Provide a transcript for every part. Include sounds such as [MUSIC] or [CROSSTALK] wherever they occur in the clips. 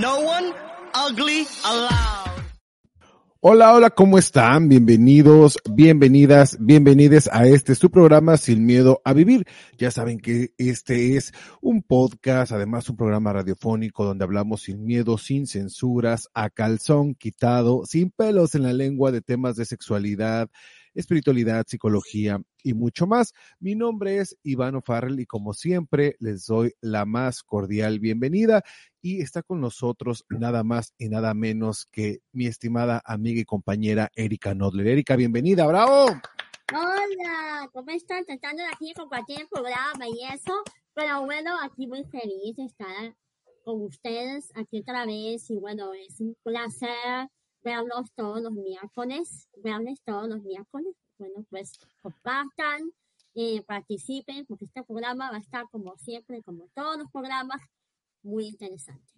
No one ugly allowed. Hola, hola, ¿cómo están? Bienvenidos, bienvenidas, bienvenides a este su programa Sin Miedo a Vivir. Ya saben que este es un podcast, además un programa radiofónico donde hablamos sin miedo, sin censuras, a calzón quitado, sin pelos en la lengua de temas de sexualidad, espiritualidad, psicología y mucho más. Mi nombre es Ivano Farrell y como siempre les doy la más cordial bienvenida y está con nosotros nada más y nada menos que mi estimada amiga y compañera Erika Nodler. Erika, bienvenida, bravo. Hola, ¿cómo están? Tratando aquí compartir el programa y eso, pero bueno, aquí muy feliz de estar con ustedes aquí otra vez y bueno, es un placer verlos todos los miércoles, verles todos los miércoles. Bueno, pues compartan, eh, participen, porque este programa va a estar como siempre, como todos los programas, muy interesante.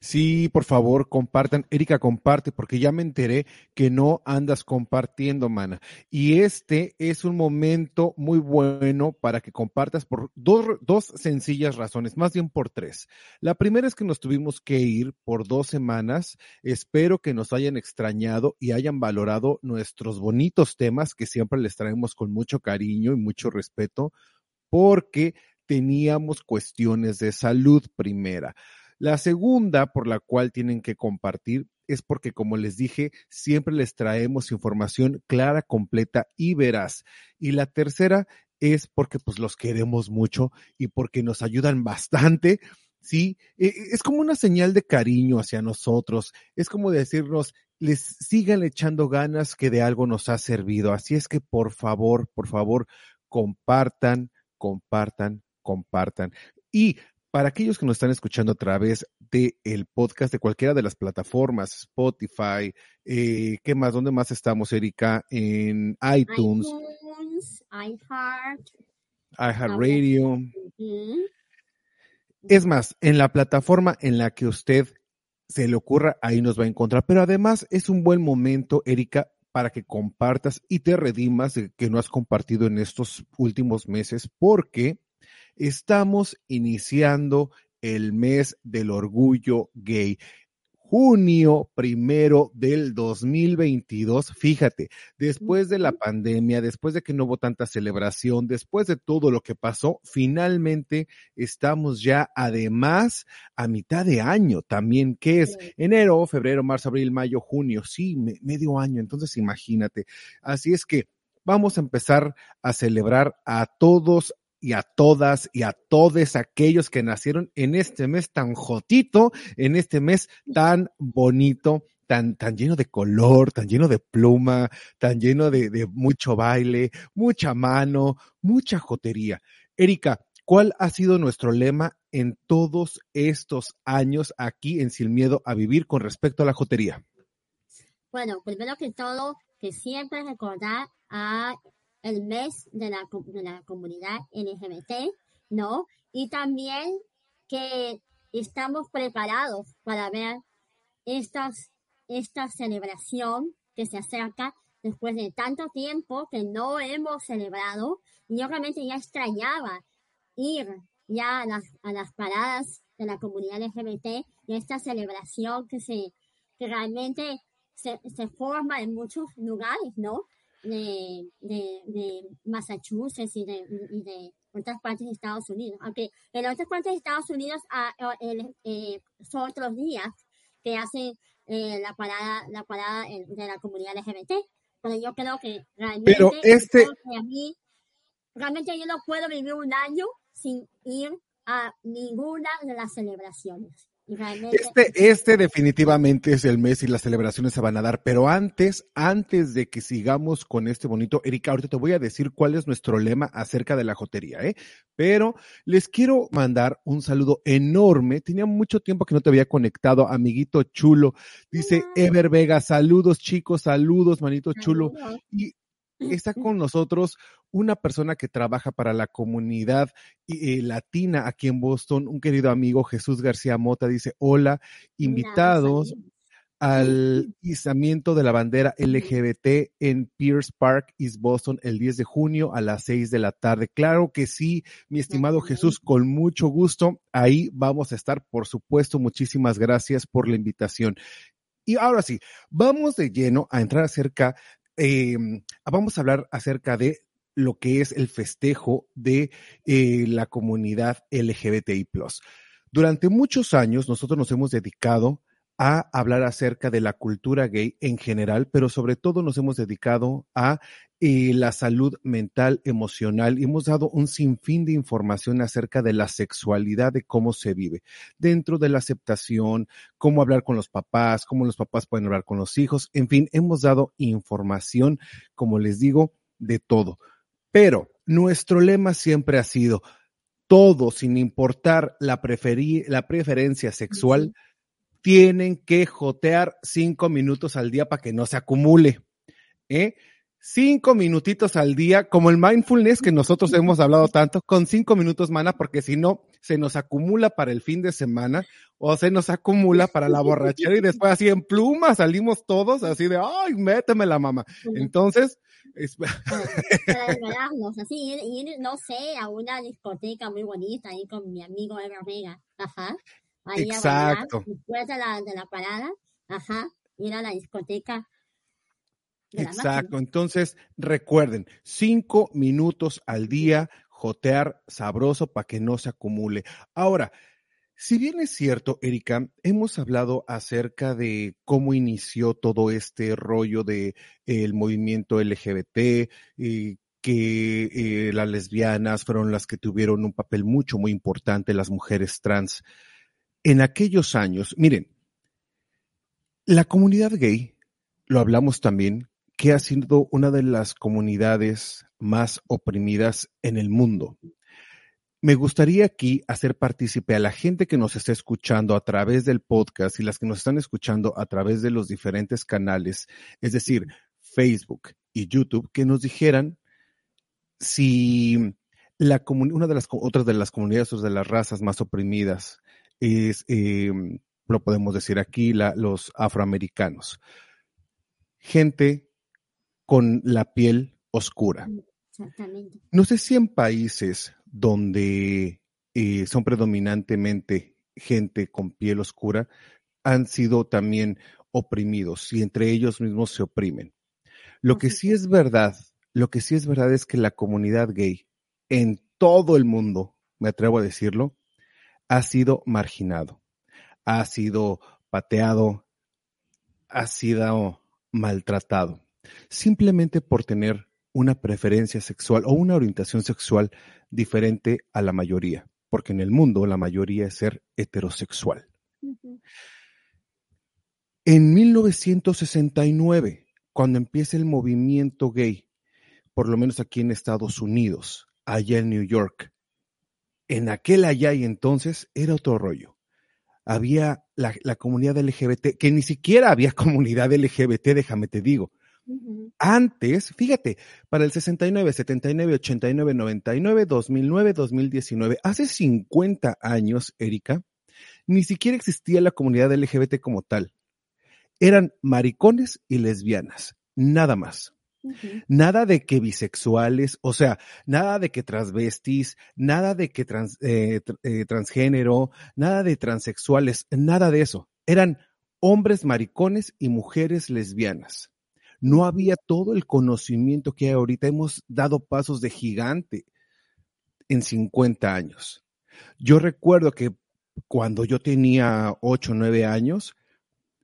Sí, por favor, compartan. Erika, comparte, porque ya me enteré que no andas compartiendo, mana. Y este es un momento muy bueno para que compartas por dos, dos sencillas razones, más bien por tres. La primera es que nos tuvimos que ir por dos semanas. Espero que nos hayan extrañado y hayan valorado nuestros bonitos temas que siempre les traemos con mucho cariño y mucho respeto, porque teníamos cuestiones de salud primera. La segunda por la cual tienen que compartir es porque, como les dije, siempre les traemos información clara, completa y veraz. Y la tercera es porque pues los queremos mucho y porque nos ayudan bastante. Sí, Eh, es como una señal de cariño hacia nosotros. Es como decirnos, les sigan echando ganas que de algo nos ha servido. Así es que por favor, por favor, compartan, compartan, compartan. Y para aquellos que nos están escuchando a través del el podcast de cualquiera de las plataformas, Spotify, eh, ¿qué más? ¿Dónde más estamos, Erika? En iTunes, iTunes, iHeart, iHeartRadio. Es más, en la plataforma en la que usted se le ocurra, ahí nos va a encontrar. Pero además es un buen momento, Erika, para que compartas y te redimas de que no has compartido en estos últimos meses, porque estamos iniciando el mes del orgullo gay. Junio primero del 2022, fíjate, después de la pandemia, después de que no hubo tanta celebración, después de todo lo que pasó, finalmente estamos ya además a mitad de año también, que es enero, febrero, marzo, abril, mayo, junio, sí, me- medio año, entonces imagínate. Así es que vamos a empezar a celebrar a todos y a todas y a todos aquellos que nacieron en este mes tan jotito, en este mes tan bonito, tan, tan lleno de color, tan lleno de pluma, tan lleno de, mucho baile, mucha mano, mucha jotería. Erika, ¿cuál ha sido nuestro lema en todos estos años aquí en Sin Miedo a Vivir con respecto a la jotería? Bueno, primero que todo, que siempre recordar a el mes de la, de la comunidad LGBT, ¿no? Y también que estamos preparados para ver estas, esta celebración que se acerca después de tanto tiempo que no hemos celebrado. Yo realmente ya extrañaba ir ya a las, a las paradas de la comunidad LGBT y esta celebración que se que realmente se, se forma en muchos lugares, ¿no? De, de, de Massachusetts y de, y de otras partes de Estados Unidos. Aunque en otras partes de Estados Unidos ah, eh, son otros días que hacen eh, la parada, la parada de la comunidad LGBT. Pero yo creo que realmente, pero este... a mí, realmente yo no puedo vivir un año sin ir a ninguna de las celebraciones. Este, este definitivamente es el mes y las celebraciones se van a dar, pero antes, antes de que sigamos con este bonito, Erika, ahorita te voy a decir cuál es nuestro lema acerca de la jotería, ¿eh? Pero les quiero mandar un saludo enorme. Tenía mucho tiempo que no te había conectado, amiguito chulo. Dice Ever Vega, saludos chicos, saludos, manito chulo. Y está con nosotros una persona que trabaja para la comunidad eh, latina aquí en Boston, un querido amigo Jesús García Mota, dice, hola, invitados al izamiento de la bandera LGBT en Pierce Park, East Boston, el 10 de junio a las 6 de la tarde. Claro que sí, mi estimado Jesús, con mucho gusto. Ahí vamos a estar, por supuesto. Muchísimas gracias por la invitación. Y ahora sí, vamos de lleno a entrar acerca eh, vamos a hablar acerca de lo que es el festejo de eh, la comunidad LGBTI. Durante muchos años nosotros nos hemos dedicado a hablar acerca de la cultura gay en general, pero sobre todo nos hemos dedicado a eh, la salud mental, emocional y hemos dado un sinfín de información acerca de la sexualidad, de cómo se vive, dentro de la aceptación, cómo hablar con los papás, cómo los papás pueden hablar con los hijos, en fin, hemos dado información, como les digo, de todo. Pero nuestro lema siempre ha sido, todo sin importar la, la preferencia sexual, tienen que jotear cinco minutos al día para que no se acumule. ¿eh? Cinco minutitos al día, como el mindfulness que nosotros hemos hablado tanto, con cinco minutos, mana, porque si no, se nos acumula para el fin de semana o se nos acumula para la borrachera y después así en pluma salimos todos así de, ay, méteme la mamá. Entonces, es... [LAUGHS] para liberarnos, así, ir, no sé, a una discoteca muy bonita ahí con mi amigo Eva Vega. Ajá. Exacto. después de la, de la parada, ajá, ir a la discoteca. Exacto. Entonces, recuerden, cinco minutos al día, jotear sabroso para que no se acumule. Ahora, si bien es cierto, Erika, hemos hablado acerca de cómo inició todo este rollo de el movimiento LGBT y que eh, las lesbianas fueron las que tuvieron un papel mucho, muy importante, las mujeres trans en aquellos años, miren, la comunidad gay, lo hablamos también, que ha sido una de las comunidades más oprimidas en el mundo. Me gustaría aquí hacer partícipe a la gente que nos está escuchando a través del podcast y las que nos están escuchando a través de los diferentes canales, es decir, Facebook y YouTube, que nos dijeran si una de las otras de las comunidades o de las razas más oprimidas es, eh, lo podemos decir aquí, la, los afroamericanos. Gente con la piel oscura. Mm, no sé si en países donde eh, son predominantemente gente con piel oscura han sido también oprimidos y entre ellos mismos se oprimen. Lo que sí es verdad, lo que sí es verdad es que la comunidad gay en todo el mundo, me atrevo a decirlo, ha sido marginado, ha sido pateado, ha sido maltratado, simplemente por tener una preferencia sexual o una orientación sexual diferente a la mayoría, porque en el mundo la mayoría es ser heterosexual. En 1969, cuando empieza el movimiento gay, por lo menos aquí en Estados Unidos, allá en New York, en aquel allá y entonces era otro rollo. Había la, comunidad LGBT, que ni siquiera había [LAUGHS] comunidad LGBT, déjame te digo. Antes, fíjate, para el 69, 79, 89, 99, 2009, 2019, hace 50 años, Erika, ni siquiera existía la comunidad LGBT como tal. Eran maricones y lesbianas, nada más. Nada de que bisexuales, o sea, nada de que transvestis, nada de que trans, eh, eh, transgénero, nada de transexuales, nada de eso. Eran hombres maricones y mujeres lesbianas. No había todo el conocimiento que hay ahorita. Hemos dado pasos de gigante. en 50 años. Yo recuerdo que cuando yo tenía 8 o 9 años,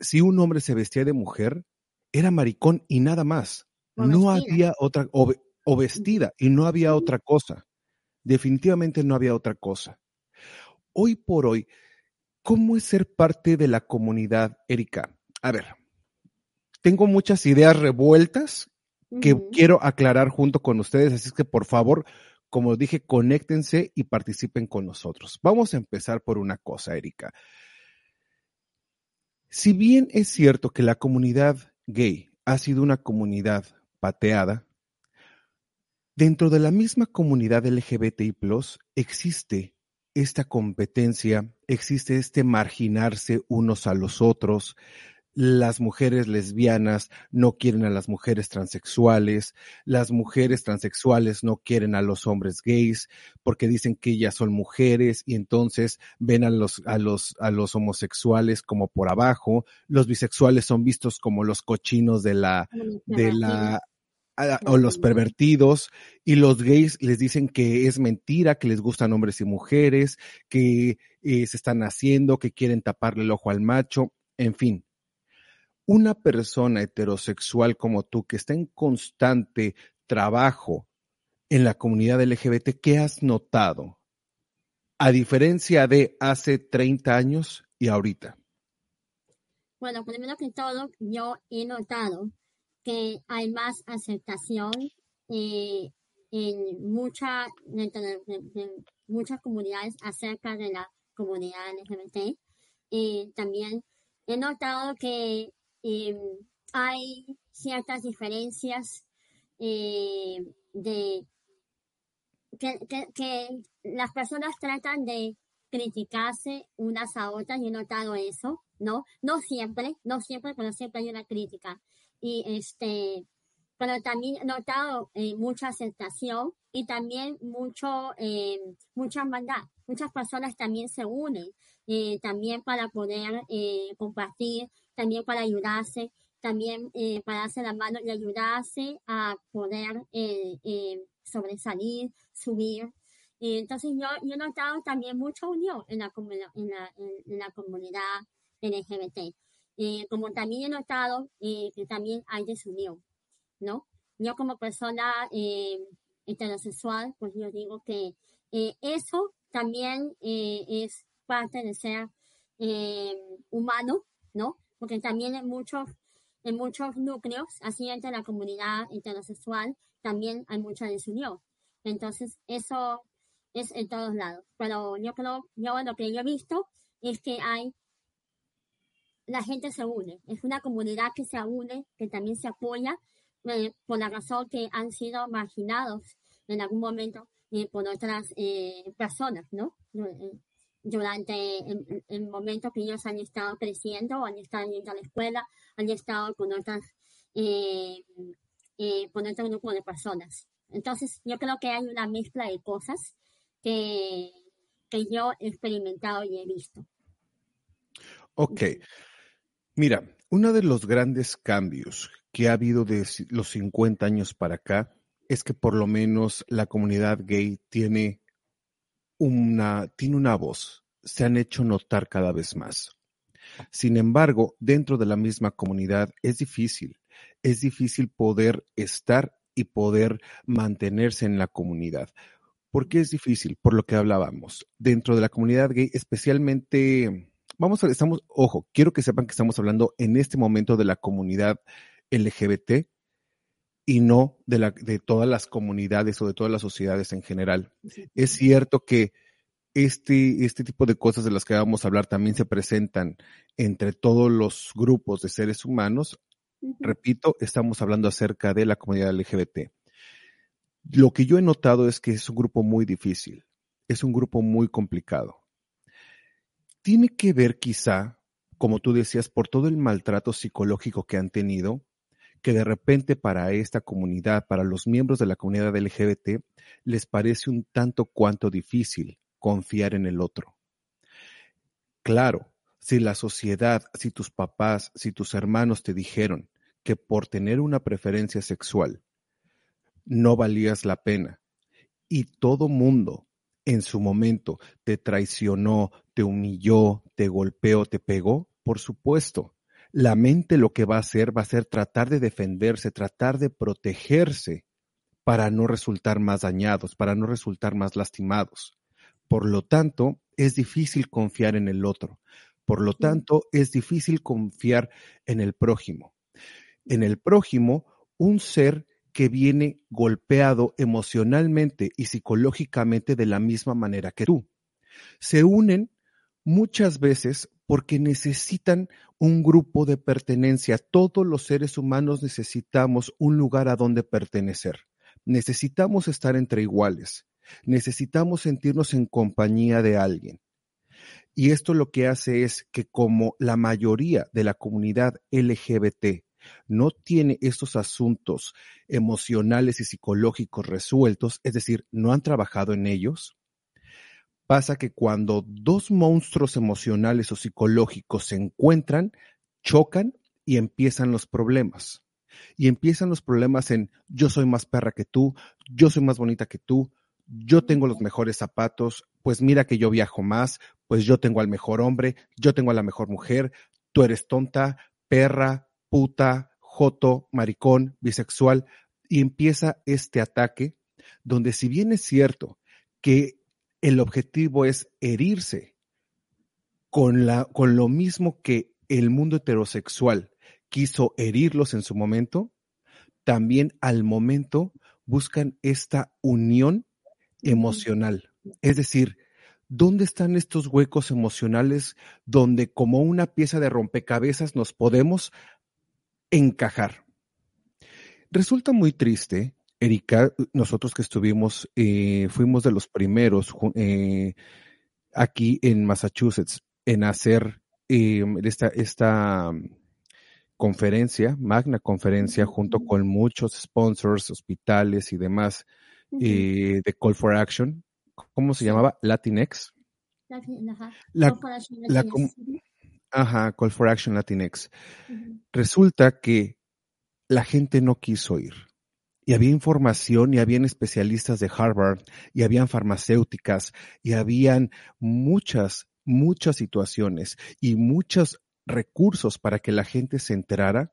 si un hombre se vestía de mujer, era maricón y nada más. No vestida. había otra, o, ve- o vestida, y no había otra cosa. Definitivamente no había otra cosa. Hoy por hoy, ¿cómo es ser parte de la comunidad, Erika? A ver, tengo muchas ideas revueltas que quiero aclarar junto con ustedes, así que por favor, como dije, conéctense y participen con nosotros. Vamos a empezar por una cosa, Erika. Si bien es cierto que la comunidad gay ha sido una comunidad pateada, dentro de la misma comunidad LGBTI existe esta competencia, existe este marginarse unos a los otros. Las mujeres lesbianas no quieren a las mujeres transexuales, las mujeres transexuales no quieren a los hombres gays porque dicen que ellas son mujeres y entonces ven a los, a los, a los homosexuales como por abajo, los bisexuales son vistos como los cochinos de la, de la, a- o los pervertidos y los gays les dicen que es mentira, que les gustan hombres y mujeres, que eh, se están haciendo, que quieren taparle el ojo al macho, en fin. Una persona heterosexual como tú que está en constante trabajo en la comunidad LGBT, ¿qué has notado? A diferencia de hace 30 años y ahorita. Bueno, primero que todo, yo he notado que hay más aceptación eh, en mucha, muchas comunidades acerca de la comunidad LGBT. Eh, también he notado que eh, hay ciertas diferencias eh, de que, las personas tratan de criticarse unas a otras y he notado eso, ¿no? No siempre, no siempre, pero siempre hay una crítica. Y este, pero también he notado eh, mucha aceptación y también mucho, eh, mucha hermandad. Muchas personas también se unen, eh, también para poder eh, compartir, también para ayudarse, también para darse la mano y ayudarse a poder sobresalir, subir. Entonces yo, yo he notado también mucha unión en la, en la, en la comunidad LGBT. Eh, como también he notado eh, que también hay desunión, ¿no? Yo como persona eh, heterosexual, pues yo digo que eh, eso también eh, es parte de ser eh, humano, ¿no? Porque también en muchos, en muchos núcleos, así entre la comunidad heterosexual, también hay mucha desunión. Entonces, eso es en todos lados. Pero yo creo, yo lo que yo he visto es que hay, la gente se une, es una comunidad que se une, que también se apoya eh, por la razón que han sido marginados en algún momento eh, por otras eh, personas, ¿no? Eh, Durante el, el, momento que ellos han estado creciendo, han estado yendo a la escuela, han estado con otras, eh, con otro grupo de personas. Entonces, yo creo que hay una mezcla de cosas que, que yo he experimentado y he visto. Ok. Mira, uno de los grandes cambios que ha habido de los 50 años para acá es que por lo menos la comunidad gay tiene una, tiene una voz, se han hecho notar cada vez más. Sin embargo, dentro de la misma comunidad es difícil, es difícil poder estar y poder mantenerse en la comunidad. ¿Por qué es difícil? Por lo que hablábamos. Dentro de la comunidad gay, especialmente, vamos a, estamos, ojo, quiero que sepan que estamos hablando en este momento de la comunidad LGBT y no de, la, de todas las comunidades o de todas las sociedades en general. Sí. Es cierto que este, este tipo de cosas de las que vamos a hablar también se presentan entre todos los grupos de seres humanos. Uh -huh. Repito, estamos hablando acerca de la comunidad LGBT. Lo que yo he notado es que es un grupo muy difícil, es un grupo muy complicado. Tiene que ver quizá, como tú decías, por todo el maltrato psicológico que han tenido, que de repente para esta comunidad, para los miembros de la comunidad LGBT, les parece un tanto cuanto difícil confiar en el otro. Claro, si la sociedad, si tus papás, si tus hermanos te dijeron que por tener una preferencia sexual no valías la pena y todo mundo en su momento te traicionó, te humilló, te golpeó, te pegó, por supuesto. La mente lo que va a hacer va a ser tratar de defenderse, tratar de protegerse para no resultar más dañados, para no resultar más lastimados. Por lo tanto, es difícil confiar en el otro. Por lo tanto, es difícil confiar en el prójimo. En el prójimo, un ser que viene golpeado emocionalmente y psicológicamente de la misma manera que tú. Se unen muchas veces porque necesitan un grupo de pertenencia. Todos los seres humanos necesitamos un lugar a donde pertenecer. Necesitamos estar entre iguales. Necesitamos sentirnos en compañía de alguien. Y esto lo que hace es que como la mayoría de la comunidad LGBT no tiene estos asuntos emocionales y psicológicos resueltos, es decir, no han trabajado en ellos, pasa que cuando dos monstruos emocionales o psicológicos se encuentran, chocan y empiezan los problemas. Y empiezan los problemas en yo soy más perra que tú, yo soy más bonita que tú, yo tengo los mejores zapatos, pues mira que yo viajo más, pues yo tengo al mejor hombre, yo tengo a la mejor mujer, tú eres tonta, perra, puta, joto, maricón, bisexual, y empieza este ataque donde si bien es cierto que el objetivo es herirse con, la, con lo mismo que el mundo heterosexual quiso herirlos en su momento, también al momento buscan esta unión emocional. Es decir, ¿dónde están estos huecos emocionales donde como una pieza de rompecabezas nos podemos encajar? Resulta muy triste, Erika, nosotros que estuvimos, eh, fuimos de los primeros eh, aquí en Massachusetts en hacer eh, esta, esta conferencia, magna conferencia, junto con muchos sponsors, hospitales y demás eh, de Call for Action. ¿Cómo se llamaba? Latinx. La, ajá, Call for Action Latinx. Resulta que la gente no quiso ir. Y había información y habían especialistas de Harvard y habían farmacéuticas y habían muchas, muchas situaciones y muchos recursos para que la gente se enterara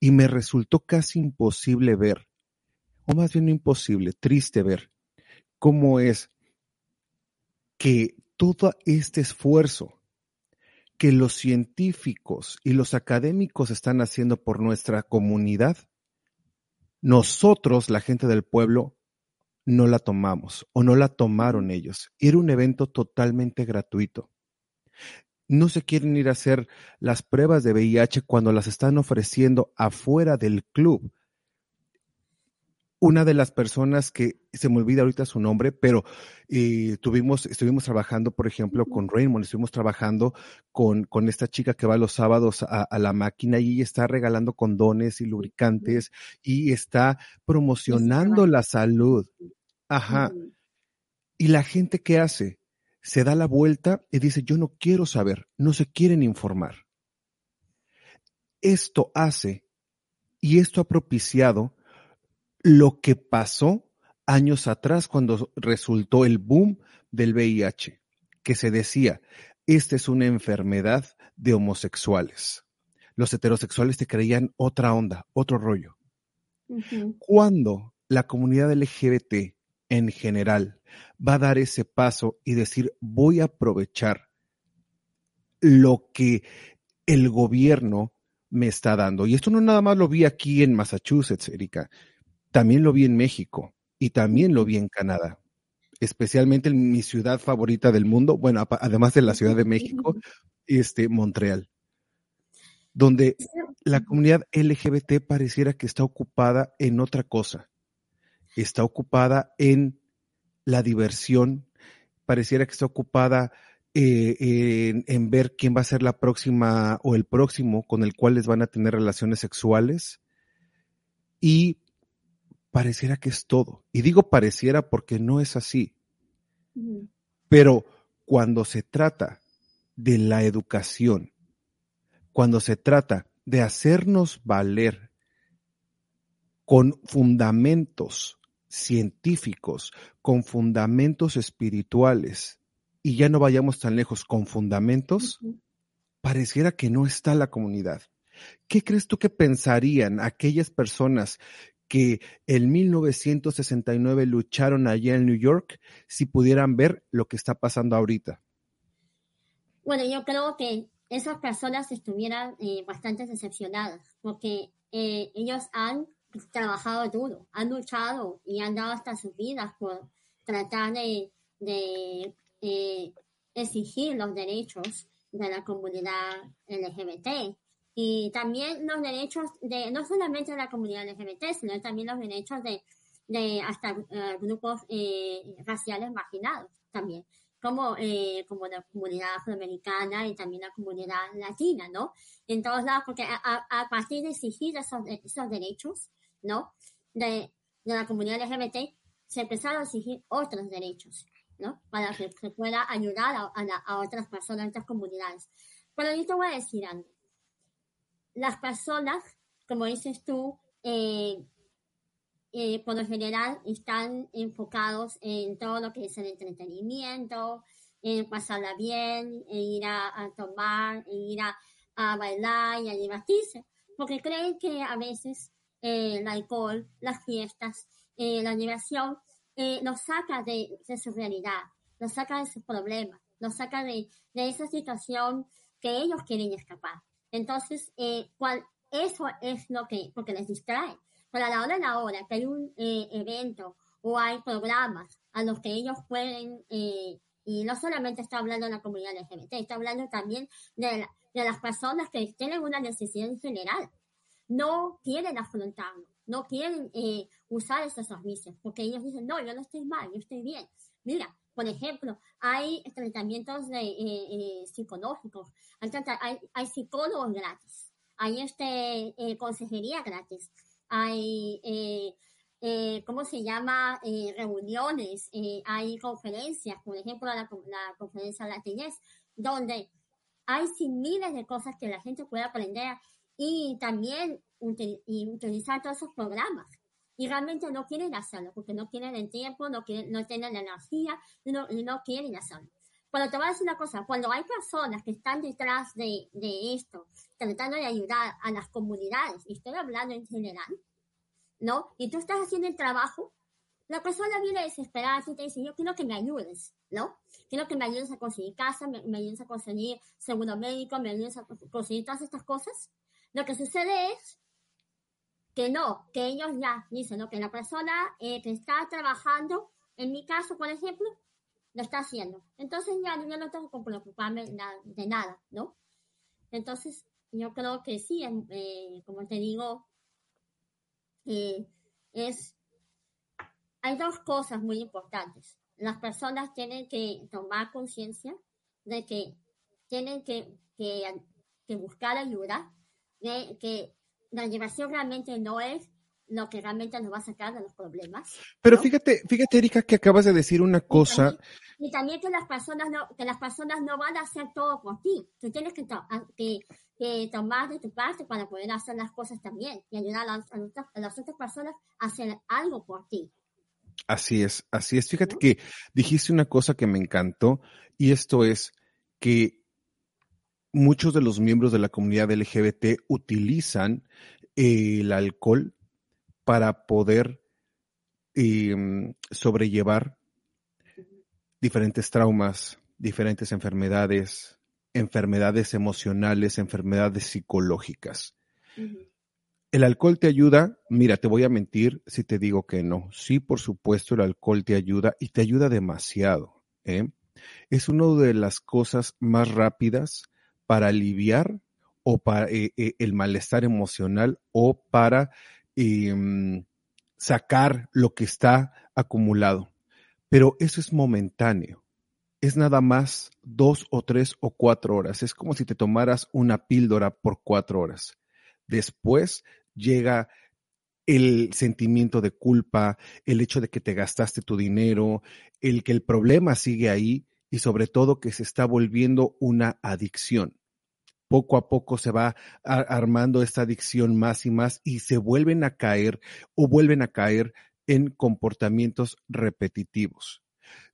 y me resultó casi imposible ver o más bien imposible, triste ver cómo es que todo este esfuerzo que los científicos y los académicos están haciendo por nuestra comunidad, nosotros, la gente del pueblo, no la tomamos o no la tomaron ellos. Era un evento totalmente gratuito. No se quieren ir a hacer las pruebas de VIH cuando las están ofreciendo afuera del club una de las personas que se me olvida ahorita su nombre, pero eh, tuvimos, estuvimos trabajando, por ejemplo, con Raymond, estuvimos trabajando con, con esta chica que va los sábados a, la máquina y está regalando condones y lubricantes y está promocionando la salud. Ajá. Y la gente que hace se da la vuelta y dice, yo no quiero saber, no se quieren informar. Esto hace y esto ha propiciado lo que pasó años atrás cuando resultó el boom del VIH, que se decía, esta es una enfermedad de homosexuales. Los heterosexuales te creían otra onda, otro rollo. Cuando la comunidad LGBT en general va a dar ese paso y decir, voy a aprovechar lo que el gobierno me está dando. Y esto no nada más lo vi aquí en Massachusetts, Erika. También lo vi en México y también lo vi en Canadá, especialmente en mi ciudad favorita del mundo, bueno, además de la Ciudad de México, este, Montreal, donde la comunidad LGBT pareciera que está ocupada en otra cosa, está ocupada en la diversión, pareciera que está ocupada eh, en, en, ver quién va a ser la próxima o el próximo con el cual les van a tener relaciones sexuales y pareciera que es todo. Y digo pareciera porque no es así. Pero cuando se trata de la educación, cuando se trata de hacernos valer con fundamentos científicos, con fundamentos espirituales, y ya no vayamos tan lejos, con fundamentos, pareciera que no está la comunidad. ¿Qué crees tú que pensarían aquellas personas que en 1969 lucharon allá en New York si pudieran ver lo que está pasando ahorita? Bueno, yo creo que esas personas estuvieran eh, bastante decepcionadas porque eh, ellos han trabajado duro, han luchado y han dado hasta sus vidas por tratar de, eh, exigir los derechos de la comunidad LGBT y también los derechos de no solamente de la comunidad LGBT, sino también los derechos de, de hasta eh, grupos eh, raciales marginados también, como, eh, como la comunidad afroamericana y también la comunidad latina, ¿no? En todos lados, porque a, a partir de exigir esos, esos derechos, ¿no? De, de la comunidad LGBT, se empezaron a exigir otros derechos, ¿no? Para que se pueda ayudar a, a, a otras personas, a otras comunidades. Pero yo te voy a decir algo las personas, como dices tú, eh, eh, por lo general están enfocados en todo lo que es el entretenimiento, en pasarla bien, en ir a, tomar, en ir a, bailar y a divertirse, porque creen que a veces eh, el alcohol, las fiestas, la diversión, los saca de, su realidad, los saca de sus problemas, los saca de esa situación que ellos quieren escapar. Entonces, eh, cual, eso es lo que, porque les distrae. Pero a la hora de la hora que hay un eh, evento o hay programas a los que ellos pueden, eh, y no solamente está hablando de la comunidad LGBT, está hablando también de, de las personas que tienen una necesidad en general. No quieren afrontarlo, no quieren eh, usar esos servicios, porque ellos dicen, no, yo no estoy mal, yo estoy bien. Mira, por ejemplo, hay tratamientos eh, eh, psicológicos, hay, hay, psicólogos gratis, hay este, eh, consejería gratis, hay, ¿cómo se llama? reuniones, hay conferencias, por ejemplo, la, la conferencia latinez, donde hay miles de cosas que la gente puede aprender y también utilizar todos esos programas y realmente no quieren hacerlo porque no tienen el tiempo, no, quieren, no tienen la energía y no, no quieren hacerlo. Pero te voy a decir una cosa, cuando hay personas que están detrás de, de esto, tratando de ayudar a las comunidades, y estoy hablando en general, ¿no? Y tú estás haciendo el trabajo, la persona viene desesperada y te dice, yo quiero que me ayudes, ¿no? Quiero que me ayudes a conseguir casa, me, me ayudes a conseguir seguro médico, me ayudes a conseguir todas estas cosas. Lo que sucede es que no, que ellos ya dicen, ¿no? que la persona eh, que está trabajando, en mi caso, por ejemplo, lo está haciendo. Entonces ya yo no tengo que preocuparme de nada, ¿no? Entonces, yo creo que sí, eh, como te digo, eh, es, hay dos cosas muy importantes. Las personas tienen que tomar conciencia de que tienen que, que, que buscar ayuda, de que la llevación realmente no es lo que realmente nos va a sacar de los problemas. Pero fíjate, fíjate, Erika, que acabas de decir una cosa. Y también, que las personas no, que las personas no van a hacer todo por ti. Tú tienes que, que, tomar de tu parte para poder hacer las cosas también y ayudar a, a, las otras personas a hacer algo por ti. Así es, así es. Fíjate que dijiste una cosa que me encantó y esto es que muchos de los miembros de la comunidad LGBT utilizan el alcohol para poder em, sobrellevar diferentes traumas, diferentes enfermedades, enfermedades emocionales, enfermedades psicológicas. ¿El alcohol te ayuda? Mira, te voy a mentir si te digo que no. Sí, por supuesto, el alcohol te ayuda y te ayuda demasiado. ¿eh? Es una de las cosas más rápidas para aliviar o para eh, eh, el malestar emocional o para em, sacar lo que está acumulado. Pero eso es momentáneo. Es nada más dos o tres o cuatro horas. Es como si te tomaras una píldora por cuatro horas. Después llega el sentimiento de culpa, el hecho de que te gastaste tu dinero, el que el problema sigue ahí y sobre todo que se está volviendo una adicción poco a poco se va armando esta adicción más y más y se vuelven a caer o vuelven a caer en comportamientos repetitivos.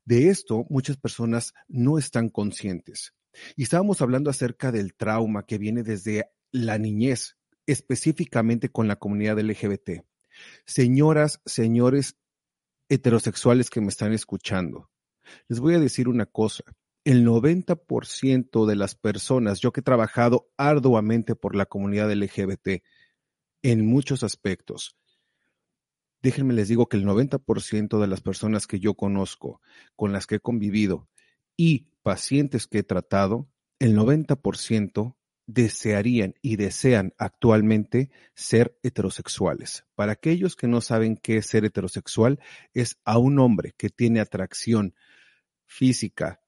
De esto muchas personas no están conscientes. Y estábamos hablando acerca del trauma que viene desde la niñez, específicamente con la comunidad LGBT. Señoras, señores heterosexuales que me están escuchando, les voy a decir una cosa. El 90% de las personas, yo que he trabajado arduamente por la comunidad LGBT en muchos aspectos, déjenme les digo que el 90% de las personas que yo conozco, con las que he convivido y pacientes que he tratado, el 90% desearían y desean actualmente ser heterosexuales. Para aquellos que no saben qué es ser heterosexual, es a un hombre que tiene atracción física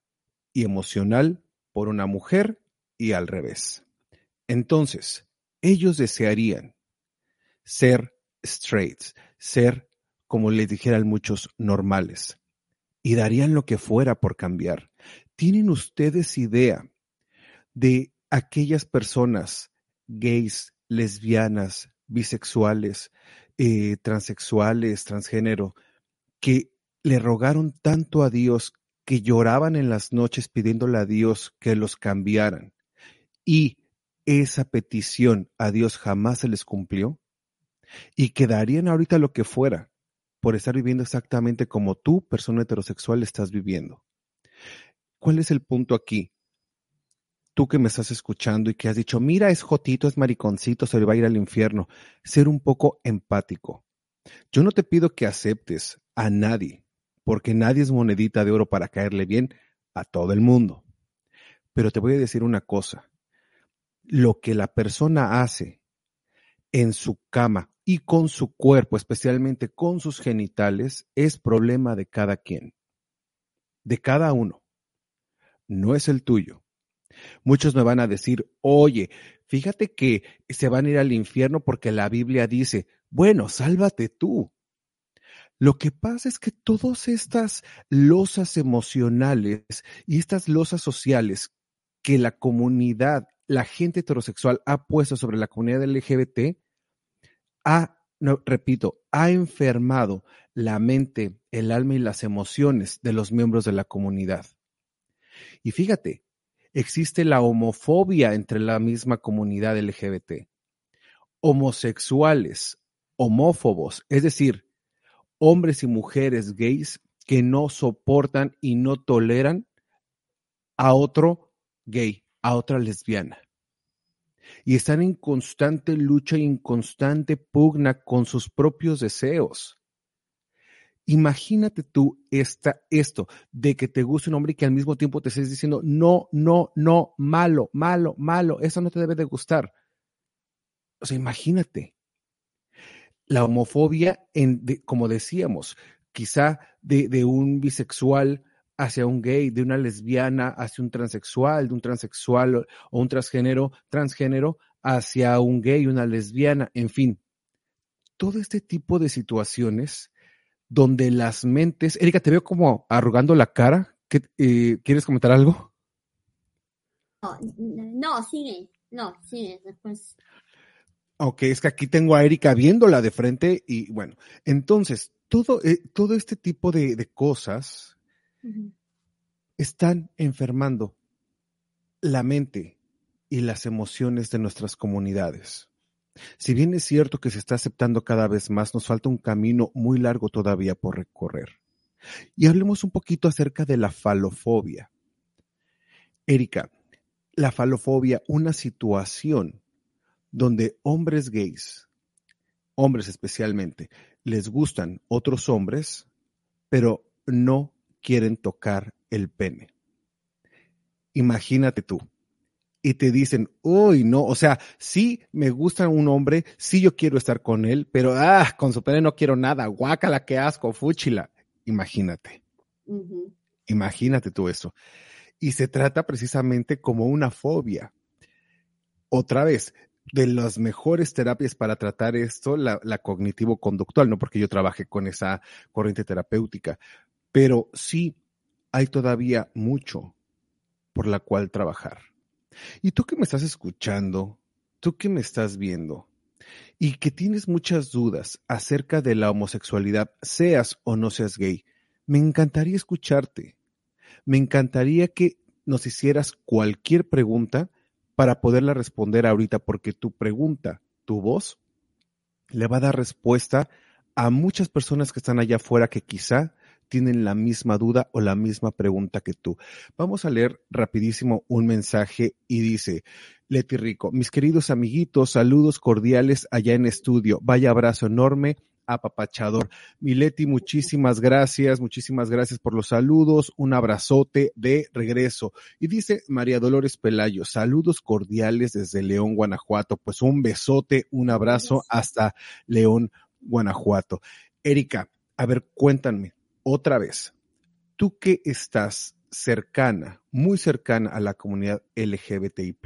y emocional por una mujer y al revés. Entonces, ellos desearían ser straights, ser, como les dijeran muchos, normales, y darían lo que fuera por cambiar. ¿Tienen ustedes idea de aquellas personas gays, lesbianas, bisexuales, eh, transexuales, transgénero, que le rogaron tanto a Dios que lloraban en las noches pidiéndole a Dios que los cambiaran y esa petición a Dios jamás se les cumplió y quedarían ahorita lo que fuera por estar viviendo exactamente como tú, persona heterosexual, estás viviendo. ¿Cuál es el punto aquí? Tú que me estás escuchando y que has dicho, mira, es jotito, es mariconcito, se le va a ir al infierno. Ser un poco empático. Yo no te pido que aceptes a nadie, porque nadie es monedita de oro para caerle bien a todo el mundo. Pero te voy a decir una cosa. Lo que la persona hace en su cama y con su cuerpo, especialmente con sus genitales, es problema de cada quien, de cada uno. No es el tuyo. Muchos me van a decir, oye, fíjate que se van a ir al infierno porque la Biblia dice, bueno, sálvate tú. Lo que pasa es que todas estas losas emocionales y estas losas sociales que la comunidad, la gente heterosexual ha puesto sobre la comunidad LGBT, ha, repito, ha enfermado la mente, el alma y las emociones de los miembros de la comunidad. Y fíjate, existe la homofobia entre la misma comunidad LGBT. Homosexuales, homófobos, es decir, hombres y mujeres gays que no soportan y no toleran a otro gay, a otra lesbiana y están en constante lucha y en constante pugna con sus propios deseos. Imagínate tú esta, esto de que te guste un hombre y que al mismo tiempo te estés diciendo no, no, no, malo, malo, malo, eso no te debe de gustar. O sea, imagínate. La homofobia, en, como decíamos, quizá de, de un bisexual hacia un gay, de una lesbiana hacia un transexual, de un transexual o un transgénero, transgénero hacia un gay, una lesbiana, en fin. Todo este tipo de situaciones donde las mentes, Erika, te veo como arrugando la cara. Eh, ¿Quieres comentar algo? No, no, sigue, no, sigue, después. Ok, es que aquí tengo a Erika viéndola de frente y bueno, entonces, todo, eh, todo este tipo de, de cosas están enfermando la mente y las emociones de nuestras comunidades. Si bien es cierto que se está aceptando cada vez más, nos falta un camino muy largo todavía por recorrer. Y hablemos un poquito acerca de la falofobia. Erika, la falofobia, una situación donde hombres gays, hombres especialmente, les gustan otros hombres, pero no quieren tocar el pene. Imagínate tú. Y te dicen, uy, no, o sea, sí me gusta un hombre, sí yo quiero estar con él, pero ah, con su pene no quiero nada, guácala, qué asco, fúchila. Imagínate. Imagínate tú eso. Y se trata precisamente como una fobia. Otra vez, de las mejores terapias para tratar esto, la, cognitivo-conductual, no porque yo trabaje con esa corriente terapéutica, pero sí hay todavía mucho por la cual trabajar. Y tú que me estás escuchando, tú que me estás viendo, y que tienes muchas dudas acerca de la homosexualidad, seas o no seas gay, me encantaría escucharte. Me encantaría que nos hicieras cualquier pregunta para poderla responder ahorita, porque tu pregunta, tu voz, le va a dar respuesta a muchas personas que están allá afuera que quizá tienen la misma duda o la misma pregunta que tú. Vamos a leer rapidísimo un mensaje y dice, Leti Rico, mis queridos amiguitos, saludos cordiales allá en estudio. Vaya abrazo enorme apapachador. Mileti, muchísimas gracias, muchísimas gracias por los saludos, un abrazote de regreso. Y dice María Dolores Pelayo, saludos cordiales desde León, Guanajuato. Pues un besote, un abrazo hasta León, Guanajuato. Erika, a ver, cuéntame, otra vez, tú que estás cercana, muy cercana a la comunidad LGBTI,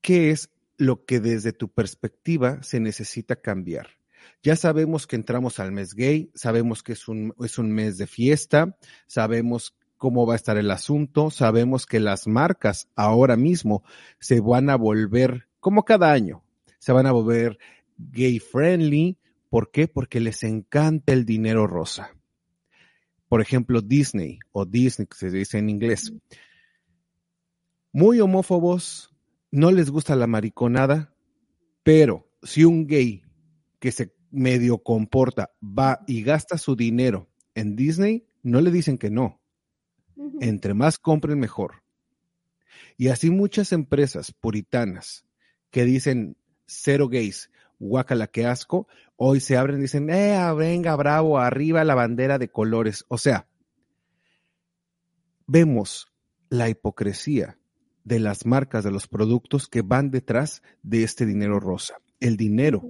¿qué es lo que desde tu perspectiva se necesita cambiar? Ya sabemos que entramos al mes gay, sabemos que es un, es un mes de fiesta, sabemos cómo va a estar el asunto, sabemos que las marcas ahora mismo se van a volver, como cada año, se van a volver gay friendly, ¿Por qué? Porque les encanta el dinero rosa. Por ejemplo, Disney o Disney, que se dice en inglés. Muy homófobos, no les gusta la mariconada, pero si un gay que se medio comporta va y gasta su dinero en Disney, no le dicen que no. Entre más compren, mejor. Y así muchas empresas puritanas que dicen cero gays, guacala, qué asco, hoy se abren y dicen, eh, venga, bravo, arriba la bandera de colores. O sea, vemos la hipocresía de las marcas, de los productos que van detrás de este dinero rosa, el dinero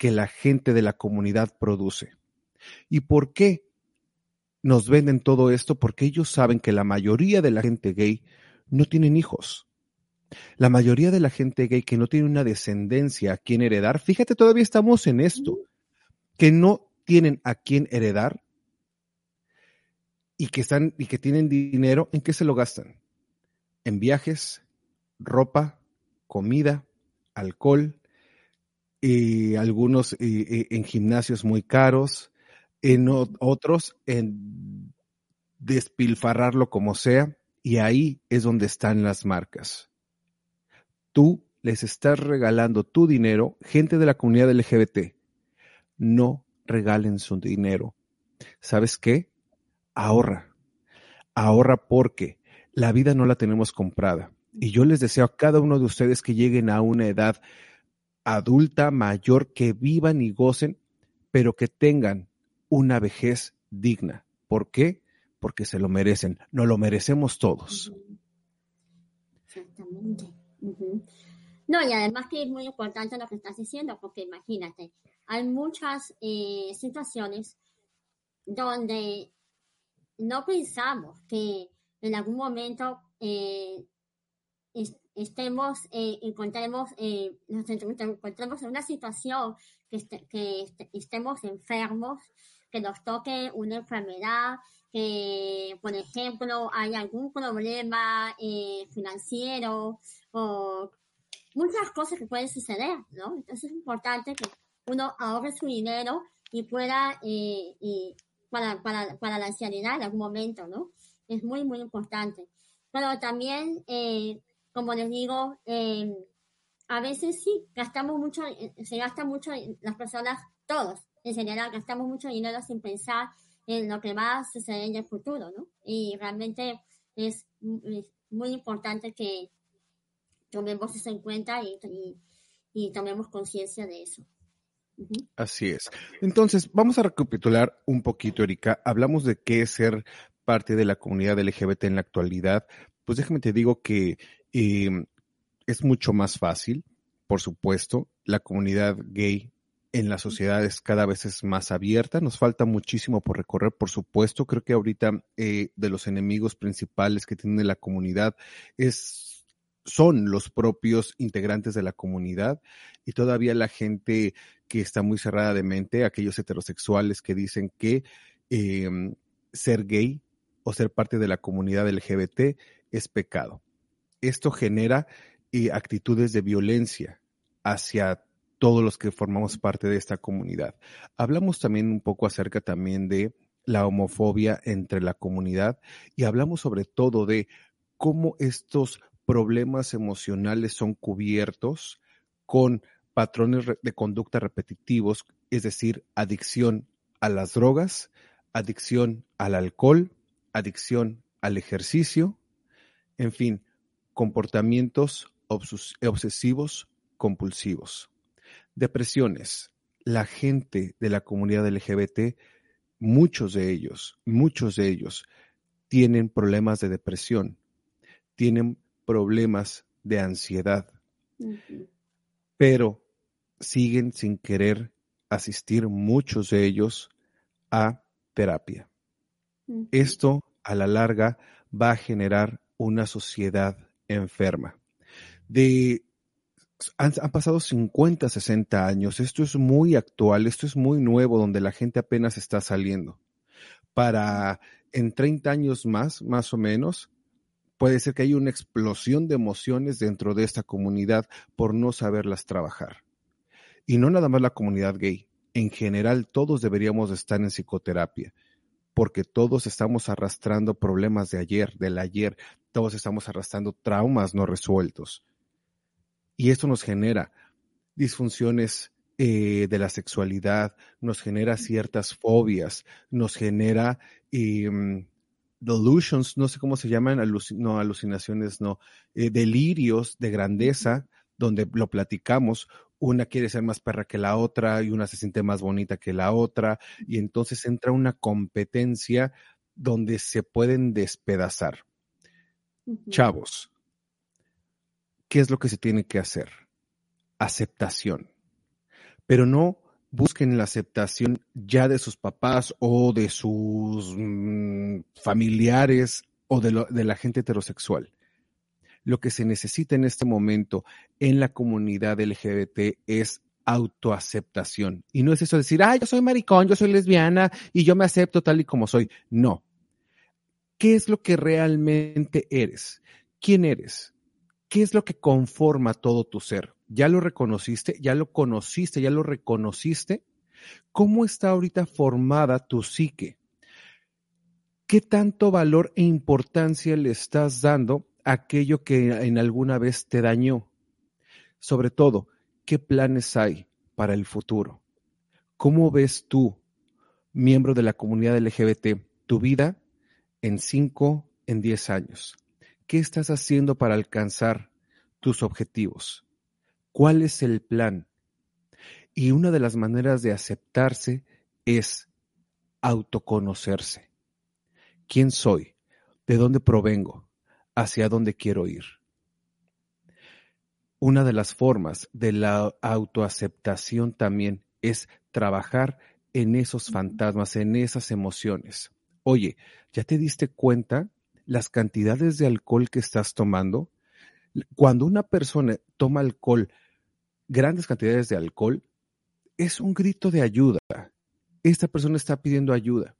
que la gente de la comunidad produce. ¿Y por qué nos venden todo esto? Porque ellos saben que la mayoría de la gente gay no tienen hijos. La mayoría de la gente gay que no tiene una descendencia a quien heredar, fíjate, todavía estamos en esto, que no tienen a quien heredar y que están y que tienen dinero, ¿en qué se lo gastan? En viajes, ropa, comida, alcohol, y algunos en gimnasios muy caros, en otros en despilfarrarlo como sea, y ahí es donde están las marcas tú les estás regalando tu dinero, gente de la comunidad LGBT. No regalen su dinero. ¿Sabes qué? Ahorra. Ahorra porque la vida no la tenemos comprada. Y yo les deseo a cada uno de ustedes que lleguen a una edad adulta, mayor, que vivan y gocen, pero que tengan una vejez digna. ¿Por qué? Porque se lo merecen. No lo merecemos todos. Exactamente. No, y además que es muy importante lo que estás diciendo, porque imagínate, hay muchas eh, situaciones donde no pensamos que en algún momento eh, estemos, eh, encontremos, nos encontremos en una situación que, que estemos enfermos, que nos toque una enfermedad, que, por ejemplo, hay algún problema financiero, o muchas cosas que pueden suceder, ¿no? Entonces es importante que uno ahorre su dinero y pueda, eh, para, para, para, la ancianidad en algún momento, ¿no? Es muy, muy importante. Pero también, eh, como les digo, eh, a veces sí, gastamos mucho, se gasta mucho las personas, todos en general, gastamos mucho dinero sin pensar en lo que va a suceder en el futuro, ¿no? Y realmente es muy importante que, tomemos eso en cuenta y, tomemos conciencia de eso. Así es. Entonces, vamos a recapitular un poquito, Erika. Hablamos de qué es ser parte de la comunidad LGBT en la actualidad. Pues déjame te digo que em, es mucho más fácil, por supuesto. La comunidad gay en la sociedad es cada vez es más abierta. Nos falta muchísimo por recorrer, por supuesto. Creo que ahorita eh, de los enemigos principales que tiene la comunidad es son los propios integrantes de la comunidad y todavía la gente que está muy cerrada de mente, aquellos heterosexuales que dicen que em, ser gay o ser parte de la comunidad LGBT es pecado. Esto genera eh, actitudes de violencia hacia todos los que formamos parte de esta comunidad. Hablamos también un poco acerca también de la homofobia entre la comunidad y hablamos sobre todo de cómo estos problemas emocionales son cubiertos con patrones de conducta repetitivos, es decir, adicción a las drogas, adicción al alcohol, adicción al ejercicio, en fin, comportamientos obsesivos compulsivos. Depresiones. La gente de la comunidad LGBT, muchos de ellos, muchos de ellos tienen problemas de depresión, tienen problemas de ansiedad, pero siguen sin querer asistir muchos de ellos a terapia. Esto a la larga va a generar una sociedad enferma. De han, pasado 50, 60 años. Esto es muy actual, esto es muy nuevo, donde la gente apenas está saliendo. Para en 30 años más, más o menos, puede ser que haya una explosión de emociones dentro de esta comunidad por no saberlas trabajar. Y no nada más la comunidad gay. En general, todos deberíamos estar en psicoterapia porque todos estamos arrastrando problemas de ayer, del ayer, todos estamos arrastrando traumas no resueltos. Y esto nos genera disfunciones eh, de la sexualidad, nos genera ciertas fobias, nos genera em, delusions, no sé cómo se llaman, no alucinaciones, no, eh, delirios de grandeza, donde lo platicamos, una quiere ser más perra que la otra y una se siente más bonita que la otra, y entonces entra una competencia donde se pueden despedazar. Chavos, ¿qué es lo que se tiene que hacer? Aceptación. Pero no busquen la aceptación ya de sus papás o de sus mm, familiares o de, de la gente heterosexual. Lo que se necesita en este momento en la comunidad LGBT es autoaceptación. Y no es eso de decir, ah, yo soy maricón, yo soy lesbiana y yo me acepto tal y como soy. No. ¿Qué es lo que realmente eres? ¿Quién eres? ¿Qué es lo que conforma todo tu ser? ¿Ya lo reconociste? ¿Ya lo conociste? ¿Ya lo reconociste? ¿Cómo está ahorita formada tu psique? ¿Qué tanto valor e importancia le estás dando aquello que en alguna vez te dañó? Sobre todo, ¿qué planes hay para el futuro? ¿Cómo ves tú, miembro de la comunidad LGBT, tu vida en 5, en 10 años? ¿Qué estás haciendo para alcanzar tus objetivos? ¿Cuál es el plan? Y una de las maneras de aceptarse es autoconocerse. ¿Quién soy? ¿De dónde provengo? ¿Hacia dónde quiero ir? Una de las formas de la autoaceptación también es trabajar en esos fantasmas, en esas emociones. Oye, ¿ya te diste cuenta las cantidades de alcohol que estás tomando. Cuando una persona toma alcohol, grandes cantidades de alcohol, es un grito de ayuda. Esta persona está pidiendo ayuda.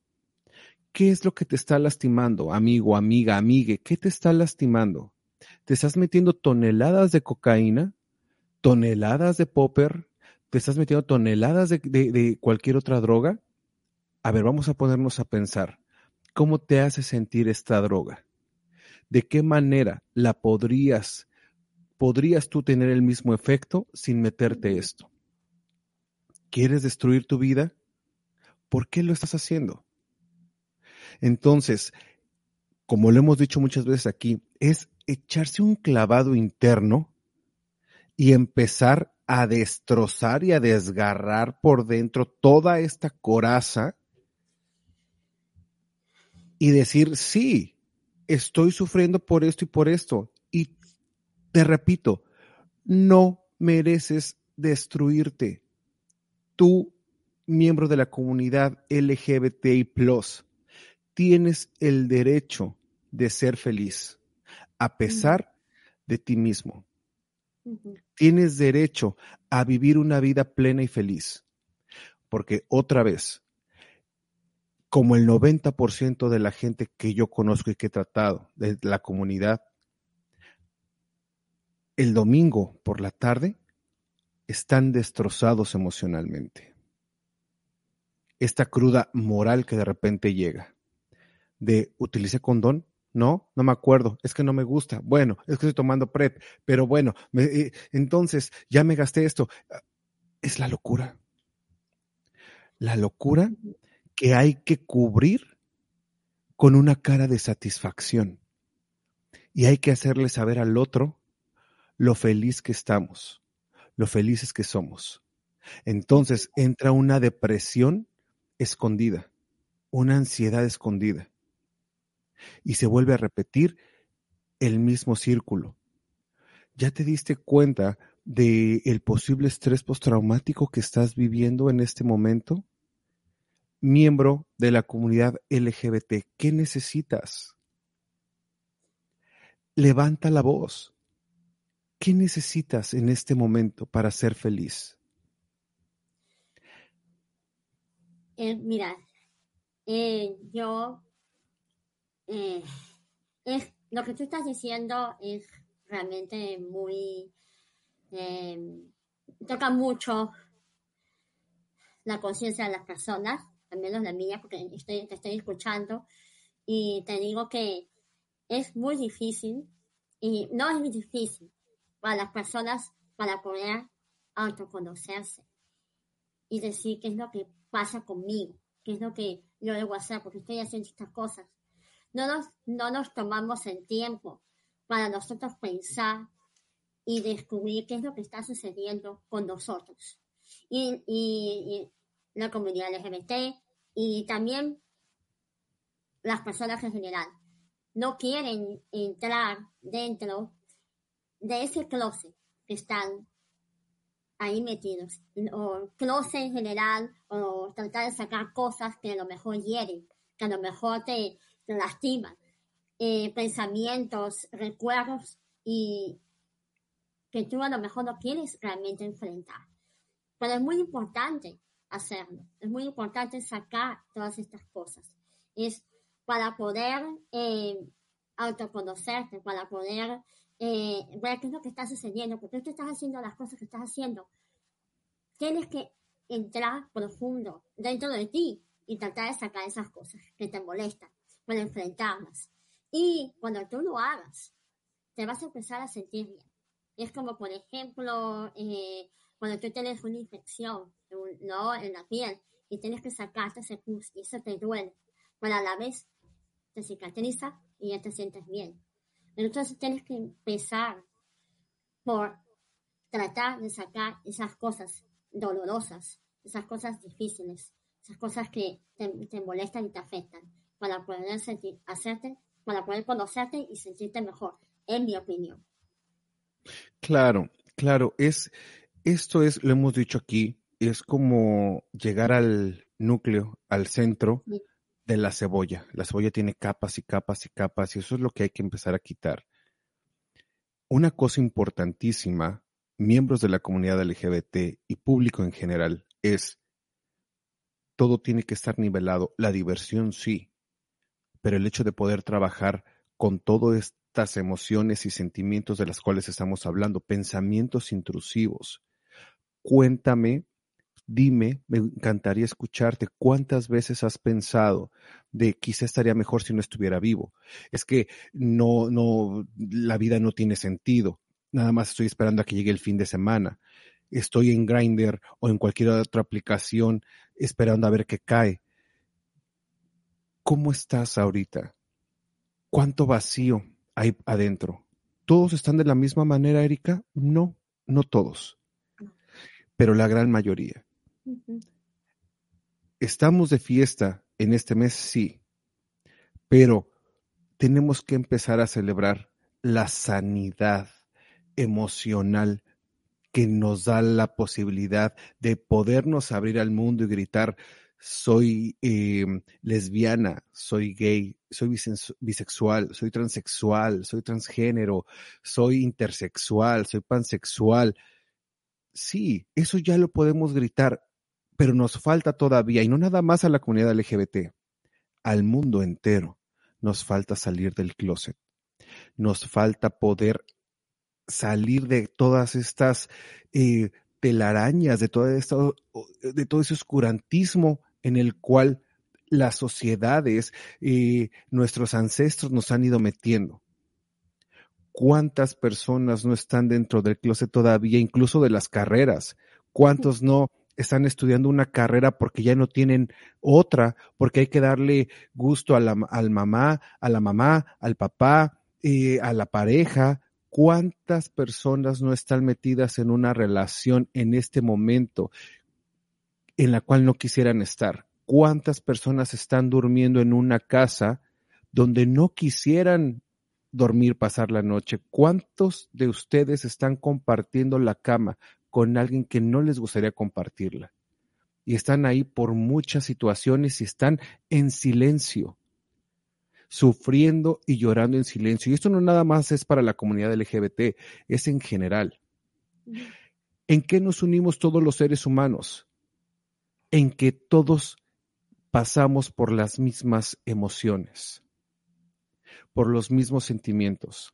¿Qué es lo que te está lastimando, amigo, amiga, amigue? ¿Qué te está lastimando? ¿Te estás metiendo toneladas de cocaína? ¿Toneladas de popper? ¿Te estás metiendo toneladas de, de cualquier otra droga? A ver, vamos a ponernos a pensar. ¿Cómo te hace sentir esta droga? ¿De qué manera la podrías, podrías tú tener el mismo efecto sin meterte esto? ¿Quieres destruir tu vida? ¿Por qué lo estás haciendo? Entonces, como lo hemos dicho muchas veces aquí, es echarse un clavado interno y empezar a destrozar y a desgarrar por dentro toda esta coraza y decir, sí, estoy sufriendo por esto y por esto. Y te repito, no mereces destruirte. Tú, miembro de la comunidad LGBTI, tienes el derecho de ser feliz, a pesar de ti mismo. Tienes derecho a vivir una vida plena y feliz. Porque otra vez, como el 90% de la gente que yo conozco y que he tratado de la comunidad, el domingo por la tarde están destrozados emocionalmente. Esta cruda moral que de repente llega, de utilicé condón, no, no me acuerdo, es que no me gusta, bueno, es que estoy tomando PrEP, pero bueno, eh, entonces ya me gasté esto. Es la locura. La locura que hay que cubrir con una cara de satisfacción. Y hay que hacerle saber al otro lo feliz que estamos, lo felices que somos. Entonces entra una depresión escondida, una ansiedad escondida. Y se vuelve a repetir el mismo círculo. ¿Ya te diste cuenta de el posible estrés postraumático que estás viviendo en este momento? miembro de la comunidad LGBT, ¿qué necesitas? Levanta la voz. ¿Qué necesitas en este momento para ser feliz? Eh, mira, eh, yo, eh, es, lo que tú estás diciendo es realmente muy, toca mucho la conciencia de las personas al menos la mía, porque estoy, te estoy escuchando, y te digo que es muy difícil, y no es muy difícil para las personas para poder autoconocerse y decir qué es lo que pasa conmigo, qué es lo que yo debo hacer, porque estoy haciendo estas cosas. No nos, no nos tomamos el tiempo para nosotros pensar y descubrir qué es lo que está sucediendo con nosotros. Y, y, la comunidad LGBT y también las personas en general no quieren entrar dentro de ese closet que están ahí metidos, o closet en general, o tratar de sacar cosas que a lo mejor hieren, que a lo mejor te, lastiman, eh, pensamientos, recuerdos y que tú a lo mejor no quieres realmente enfrentar. Pero es muy importante hacerlo. Es muy importante sacar todas estas cosas. Es para poder eh, autoconocerte, para poder eh, ver qué es lo que está sucediendo, porque tú estás haciendo las cosas que estás haciendo. Tienes que entrar profundo dentro de ti y tratar de sacar esas cosas que te molestan, para enfrentarlas. Y cuando tú lo hagas, te vas a empezar a sentir bien. Es como, por ejemplo, eh, cuando tú tienes una infección ¿no? en la piel y tienes que sacarte ese pus y eso te duele, pero a la vez te cicatriza y ya te sientes bien. Entonces tienes que empezar por tratar de sacar esas cosas dolorosas, esas cosas difíciles, esas cosas que te, molestan y te afectan, para poder sentir, hacerte, para poder conocerte y sentirte mejor, en mi opinión. Claro, claro, es, esto es, lo hemos dicho aquí, es como llegar al núcleo, al centro de la cebolla. La cebolla tiene capas y capas y capas y eso es lo que hay que empezar a quitar. Una cosa importantísima, miembros de la comunidad LGBT y público en general, es todo tiene que estar nivelado. La diversión sí, pero el hecho de poder trabajar con todas estas emociones y sentimientos de las cuales estamos hablando, pensamientos intrusivos, Cuéntame, dime, me encantaría escucharte, ¿cuántas veces has pensado de quizá estaría mejor si no estuviera vivo? Es que no, no, la vida no tiene sentido. Nada más estoy esperando a que llegue el fin de semana. Estoy en Grindr o en cualquier otra aplicación esperando a ver qué cae. ¿Cómo estás ahorita? ¿Cuánto vacío hay adentro? ¿Todos están de la misma manera, Erika? No, no todos pero la gran mayoría. Estamos de fiesta en este mes, sí, pero tenemos que empezar a celebrar la sanidad emocional que nos da la posibilidad de podernos abrir al mundo y gritar, soy eh, lesbiana, soy gay, soy bisexual, soy transexual, soy transgénero, soy intersexual, soy pansexual, sí, eso ya lo podemos gritar, pero nos falta todavía, y no nada más a la comunidad LGBT, al mundo entero, nos falta salir del closet. Nos falta poder salir de todas estas eh, telarañas de todo, esto, de todo ese oscurantismo en el cual las sociedades y nuestros ancestros nos han ido metiendo. ¿Cuántas personas no están dentro del closet todavía, incluso de las carreras? ¿Cuántos no están estudiando una carrera porque ya no tienen otra, porque hay que darle gusto al mamá, a la mamá, al papá, a la pareja? ¿Cuántas personas no están metidas en una relación en este momento en la cual no quisieran estar? ¿Cuántas personas están durmiendo en una casa donde no quisieran dormir, pasar la noche? ¿Cuántos de ustedes están compartiendo la cama con alguien que no les gustaría compartirla? Y están ahí por muchas situaciones y están en silencio sufriendo y llorando en silencio. Y esto no nada más es para la comunidad LGBT, es en general. ¿En qué nos unimos todos los seres humanos? En que todos pasamos por las mismas emociones, por los mismos sentimientos,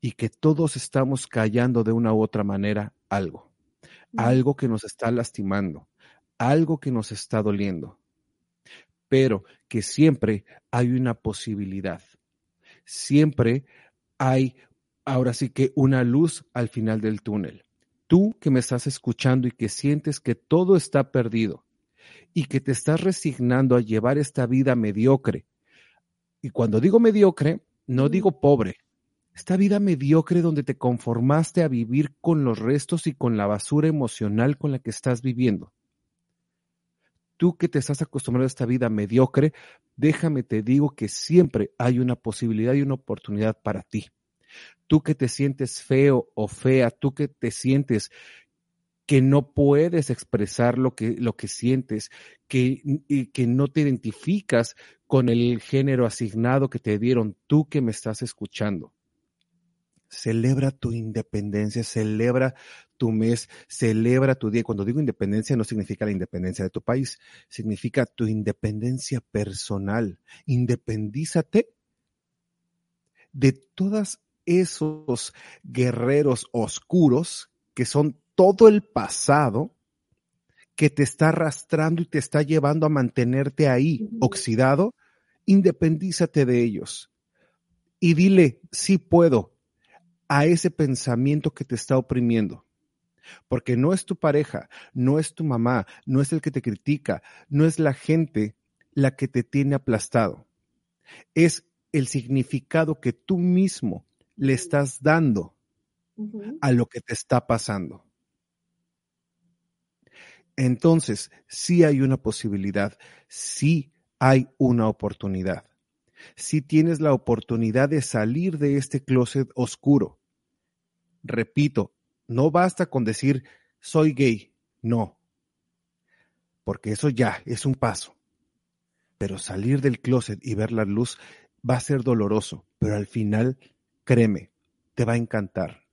y que todos estamos callando de una u otra manera algo, algo que nos está lastimando, algo que nos está doliendo pero que siempre hay una posibilidad. Siempre hay, ahora sí que una luz al final del túnel. Tú que me estás escuchando y que sientes que todo está perdido y que te estás resignando a llevar esta vida mediocre. Y cuando digo mediocre, no digo pobre. Esta vida mediocre donde te conformaste a vivir con los restos y con la basura emocional con la que estás viviendo tú que te estás acostumbrado a esta vida mediocre, déjame te digo que siempre hay una posibilidad y una oportunidad para ti. Tú que te sientes feo o fea, tú que te sientes que no puedes expresar lo que, lo que sientes, que, que no te identificas con el género asignado que te dieron, tú que me estás escuchando. Celebra tu independencia, celebra tu mes, celebra tu día. Cuando digo independencia no significa la independencia de tu país, significa tu independencia personal. Independízate de todos esos guerreros oscuros que son todo el pasado que te está arrastrando y te está llevando a mantenerte ahí, oxidado, independízate de ellos. Y dile, sí puedo, a ese pensamiento que te está oprimiendo. Porque no es tu pareja, no es tu mamá, no es el que te critica, no es la gente la que te tiene aplastado. Es el significado que tú mismo le estás dando a lo que te está pasando. Entonces, sí hay una posibilidad, sí hay una oportunidad si tienes la oportunidad de salir de este closet oscuro. Repito, no basta con decir soy gay, no, porque eso ya es un paso. Pero salir del closet y ver la luz va a ser doloroso, pero al final, créeme, te va a encantar.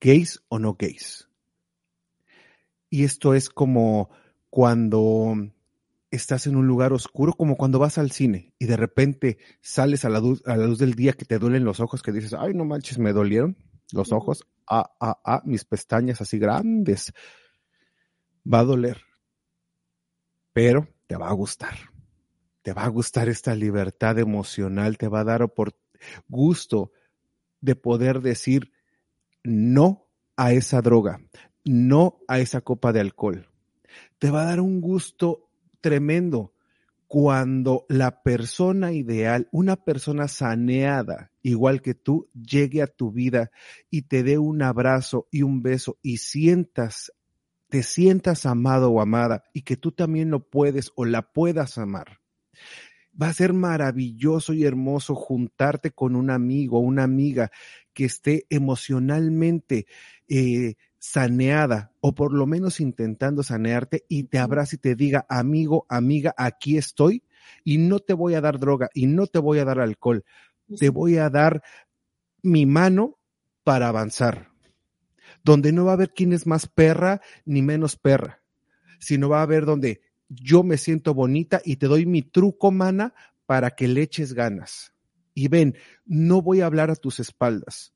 Gays o no gays. Y esto es como cuando estás en un lugar oscuro, como cuando vas al cine y de repente sales a la, luz, a la luz del día que te duelen los ojos, que dices, ay, no manches, me dolieron los ojos, ah, ah, ah, mis pestañas así grandes. Va a doler, pero te va a gustar. Te va a gustar esta libertad emocional, te va a dar por gusto de poder decir no a esa droga, no a esa copa de alcohol. Te va a dar un gusto tremendo cuando la persona ideal, una persona saneada, igual que tú, llegue a tu vida y te dé un abrazo y un beso y sientas, te sientas amado o amada y que tú también lo puedes o la puedas amar. Va a ser maravilloso y hermoso juntarte con un amigo una amiga que esté emocionalmente eh, saneada o por lo menos intentando sanearte y te abrace y te diga, amigo, amiga, aquí estoy y no te voy a dar droga y no te voy a dar alcohol, te voy a dar mi mano para avanzar, donde no va a haber quién es más perra ni menos perra, sino va a haber donde yo me siento bonita y te doy mi truco, mana, para que le eches ganas. Y ven, no voy a hablar a tus espaldas.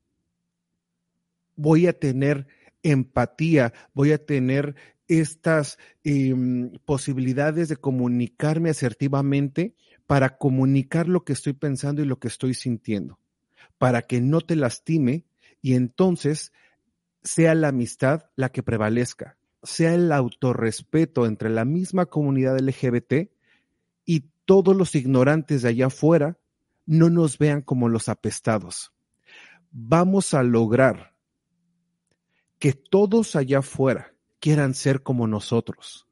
Voy a tener empatía, voy a tener estas em, posibilidades de comunicarme asertivamente para comunicar lo que estoy pensando y lo que estoy sintiendo, para que no te lastime y entonces sea la amistad la que prevalezca, sea el autorrespeto entre la misma comunidad LGBT y todos los ignorantes de allá afuera no nos vean como los apestados. Vamos a lograr que todos allá afuera quieran ser como nosotros.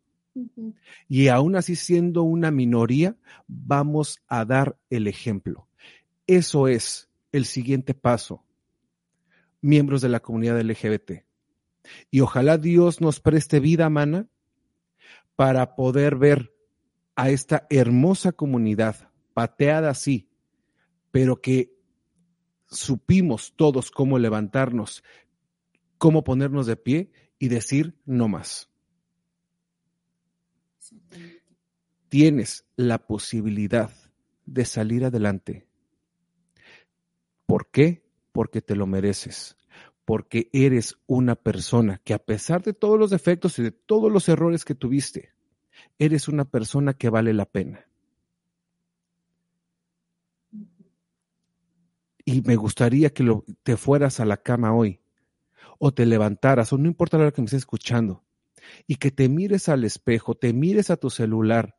Y aún así siendo una minoría, vamos a dar el ejemplo. Eso es el siguiente paso, miembros de la comunidad LGBT. Y ojalá Dios nos preste vida, mana, para poder ver a esta hermosa comunidad pateada así, pero que supimos todos cómo levantarnos, cómo ponernos de pie y decir no más. Tienes la posibilidad de salir adelante. ¿Por qué? Porque te lo mereces. Porque eres una persona que a pesar de todos los defectos y de todos los errores que tuviste, eres una persona que vale la pena. Y me gustaría que lo, te fueras a la cama hoy o te levantaras, o no importa la hora que me estés escuchando, y que te mires al espejo, te mires a tu celular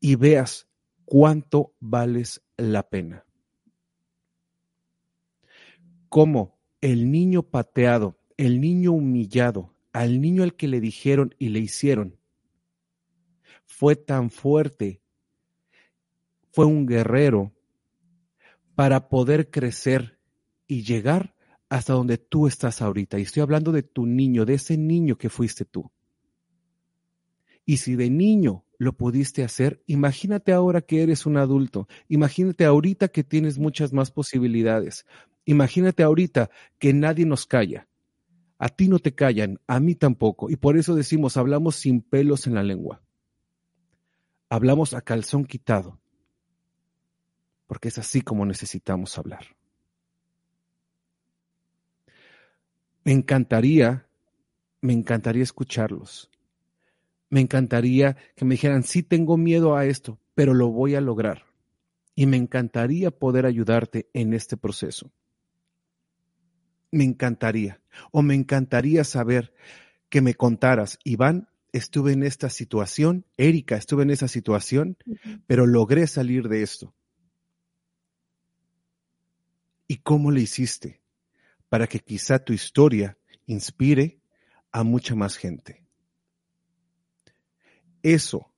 y veas cuánto vales la pena. Como el niño pateado, el niño humillado, al niño al que le dijeron y le hicieron, fue tan fuerte, fue un guerrero para poder crecer y llegar hasta donde tú estás ahorita. Y estoy hablando de tu niño, de ese niño que fuiste tú. Y si de niño lo pudiste hacer, imagínate ahora que eres un adulto. Imagínate ahorita que tienes muchas más posibilidades. Imagínate ahorita que nadie nos calla. A ti no te callan, a mí tampoco. Y por eso decimos, hablamos sin pelos en la lengua. Hablamos a calzón quitado. Porque es así como necesitamos hablar. Me encantaría, me encantaría escucharlos. Me encantaría que me dijeran, sí tengo miedo a esto, pero lo voy a lograr. Y me encantaría poder ayudarte en este proceso. Me encantaría. O me encantaría saber que me contaras, Iván, estuve en esta situación, Erika, estuve en esa situación, pero logré salir de esto. ¿Y cómo le hiciste? Para que quizá tu historia inspire a mucha más gente. Eso,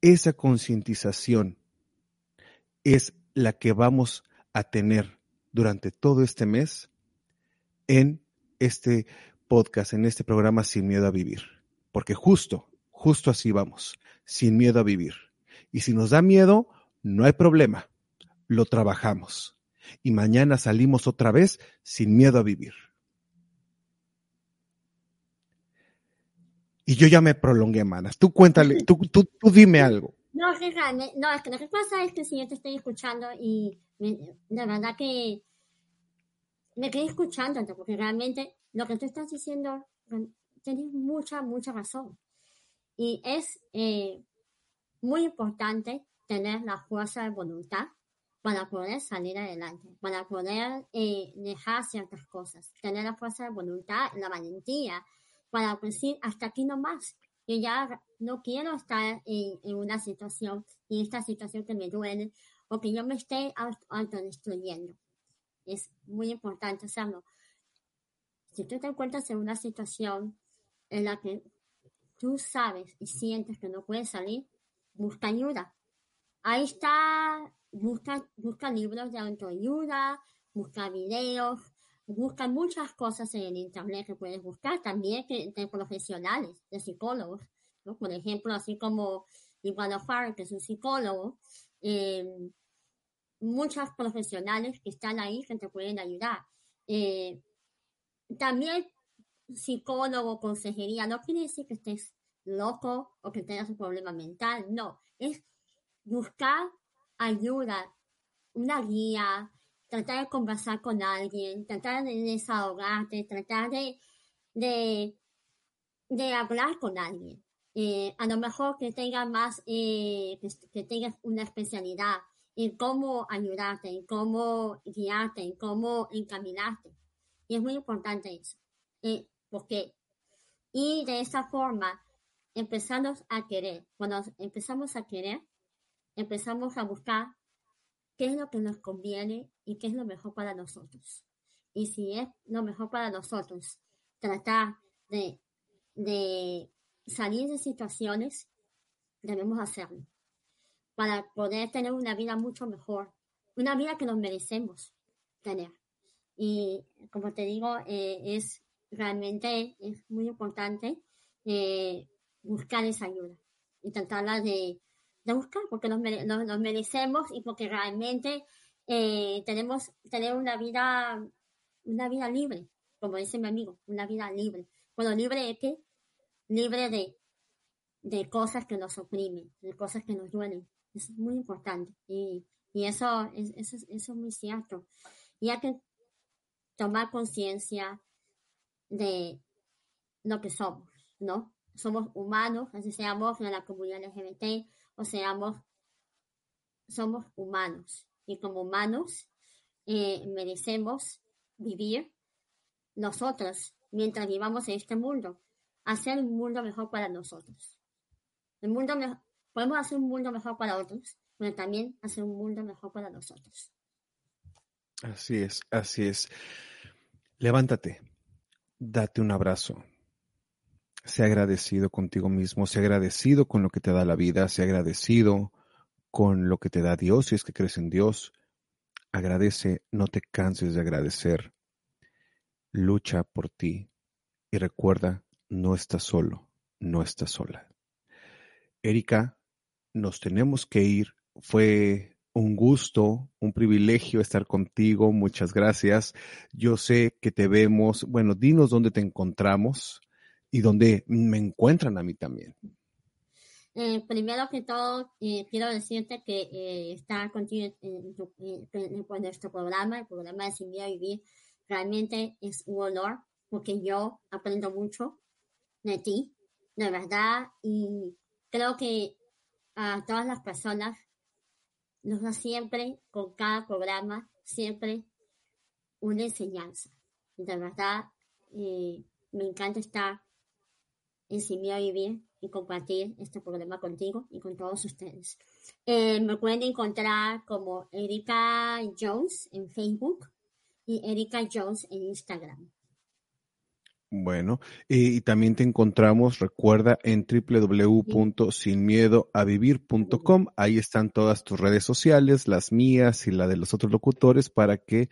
esa concientización es la que vamos a tener durante todo este mes en este podcast, en este programa Sin Miedo a Vivir. Porque justo, justo así vamos, sin miedo a vivir. Y si nos da miedo, no hay problema, lo trabajamos y mañana salimos otra vez sin miedo a vivir. Y yo ya me prolongué, manas. Tú cuéntale, tú, tú, tú dime algo. No, que no, es que lo que pasa es que si yo te estoy escuchando y de verdad que me quedé escuchando, porque realmente lo que tú estás diciendo, tienes mucha, mucha razón. Y es eh, muy importante tener la fuerza de voluntad para poder salir adelante, para poder eh, dejar ciertas cosas, tener la fuerza de voluntad, la valentía, para decir hasta aquí no más. Yo ya no quiero estar en, una situación, en esta situación que me duele, o que yo me esté autodestruyendo. Es muy importante hacerlo. Si tú te encuentras en una situación en la que tú sabes y sientes que no puedes salir, busca ayuda. Ahí está busca, busca libros de autoayuda, busca videos, busca muchas cosas en el internet que puedes buscar, también de profesionales, de psicólogos. Por ejemplo, así como Farr, que es un psicólogo, eh, muchos profesionales que están ahí que te pueden ayudar. Eh, también psicólogo, consejería, no quiere decir que estés loco o que tengas un problema mental, no, es buscar ayuda, una guía, tratar de conversar con alguien, tratar de desahogarte, tratar de de, de hablar con alguien. Eh, a lo mejor que tengas más, eh, que, que tengas una especialidad en cómo ayudarte, en cómo guiarte, en cómo encaminarte. Y es muy importante eso. Eh, porque, y de esa forma, empezamos a querer. Cuando empezamos a querer, empezamos a buscar qué es lo que nos conviene y qué es lo mejor para nosotros. Y si es lo mejor para nosotros, tratar de, de salir de situaciones, debemos hacerlo para poder tener una vida mucho mejor, una vida que nos merecemos tener. Y como te digo, eh, es realmente es muy importante eh, buscar esa ayuda y tratarla de, de buscar porque nos, merecemos y porque realmente eh, tenemos tener una vida una vida libre como dice mi amigo una vida libre. Bueno libre de qué libre de de cosas que nos oprimen de cosas que nos duelen. Es muy importante y, y eso, es, eso, eso es muy cierto. Y hay que tomar conciencia de lo que somos no somos humanos, así seamos en la comunidad LGBT o seamos, somos humanos. Y como humanos eh, merecemos vivir nosotros mientras vivamos en este mundo, hacer un mundo mejor para nosotros. El mundo podemos hacer un mundo mejor para otros, pero también hacer un mundo mejor para nosotros. Así es, así es. Levántate, date un abrazo, Sea agradecido contigo mismo, sea agradecido con lo que te da la vida, sea agradecido con lo que te da Dios, si es que crees en Dios. Agradece, no te canses de agradecer. Lucha por ti y recuerda, no estás solo, no estás sola. Erika, nos tenemos que ir. Fue un gusto, un privilegio estar contigo. Muchas gracias. Yo sé que te vemos. Bueno, dinos dónde te encontramos y donde me encuentran a mí también. Eh, primero que todo, eh, quiero decirte que eh, estar contigo en, nuestro programa, el programa de Sin Miedo Vivir, realmente es un honor porque yo aprendo mucho de ti, de verdad, y creo que a todas las personas nos da siempre, con cada programa, siempre una enseñanza. De verdad, me encanta estar enseñé a vivir y compartir este programa contigo y con todos ustedes. Eh, me pueden encontrar como Erika Jones en Facebook y Erika Jones en Instagram. Bueno, y, también te encontramos, recuerda, en www.sinmiedoavivir.com. Ahí están todas tus redes sociales, las mías y la de los otros locutores, para que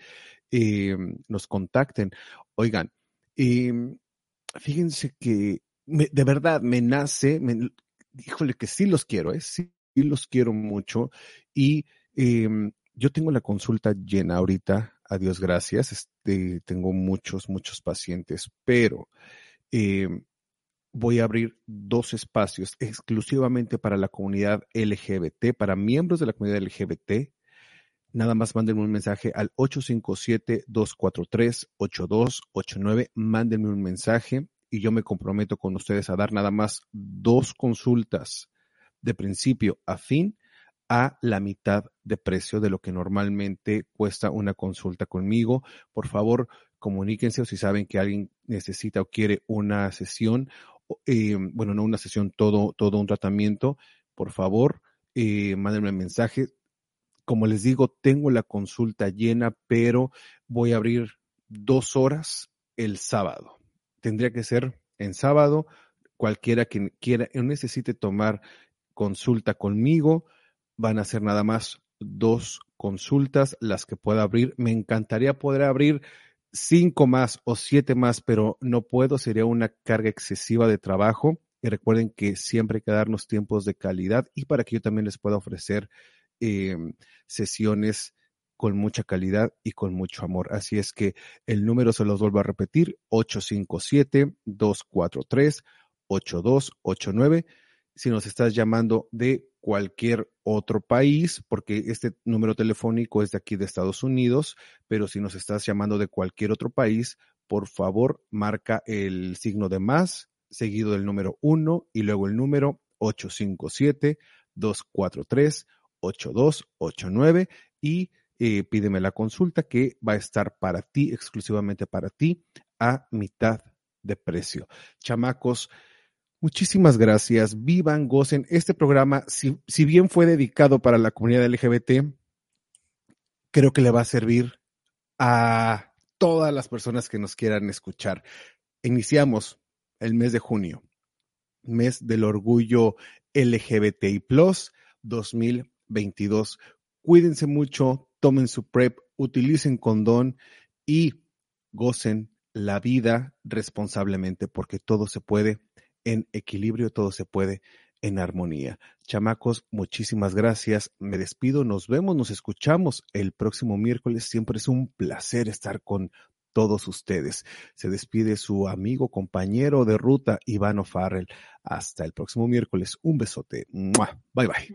eh, nos contacten. Oigan, eh, fíjense que de verdad me nace, me, híjole que sí los quiero, ¿eh? sí, los quiero mucho y em, yo tengo la consulta llena ahorita, a Dios gracias, este, tengo muchos, muchos pacientes, pero em, voy a abrir dos espacios exclusivamente para la comunidad LGBT, para miembros de la comunidad LGBT. Nada más mándenme un mensaje al 857-243-8289. Mándenme un mensaje y yo me comprometo con ustedes a dar nada más dos consultas de principio a fin a la mitad de precio de lo que normalmente cuesta una consulta conmigo. Por favor, comuníquense o si saben que alguien necesita o quiere una sesión, eh, bueno, no una sesión, todo, todo un tratamiento, por favor, eh, mándenme un mensaje. Como les digo, tengo la consulta llena, pero voy a abrir dos horas el sábado tendría que ser en sábado. Cualquiera que quiera necesite tomar consulta conmigo, van a ser nada más dos consultas las que pueda abrir. Me encantaría poder abrir cinco más o siete más, pero no puedo, sería una carga excesiva de trabajo. Y recuerden que siempre hay que darnos tiempos de calidad y para que yo también les pueda ofrecer eh, sesiones con mucha calidad y con mucho amor. Así es que el número se los vuelvo a repetir, 857-243-8289. Si nos estás llamando de cualquier otro país, porque este número telefónico es de aquí de Estados Unidos, pero si nos estás llamando de cualquier otro país, por favor, marca el signo de más, seguido del número 1 y luego el número 857-243-8289 y eh, pídeme la consulta que va a estar para ti, exclusivamente para ti, a mitad de precio. Chamacos, muchísimas gracias. Vivan, gocen. Este programa, si, si bien fue dedicado para la comunidad LGBT, creo que le va a servir a todas las personas que nos quieran escuchar. Iniciamos el mes de junio, mes del orgullo LGBTI 2022. Cuídense mucho, tomen su PrEP, utilicen condón y gocen la vida responsablemente porque todo se puede en equilibrio, todo se puede en armonía. Chamacos, muchísimas gracias. Me despido, nos vemos, nos escuchamos el próximo miércoles. Siempre es un placer estar con todos ustedes. Se despide su amigo, compañero de ruta, Ivano Farrell. Hasta el próximo miércoles. Un besote. Bye bye.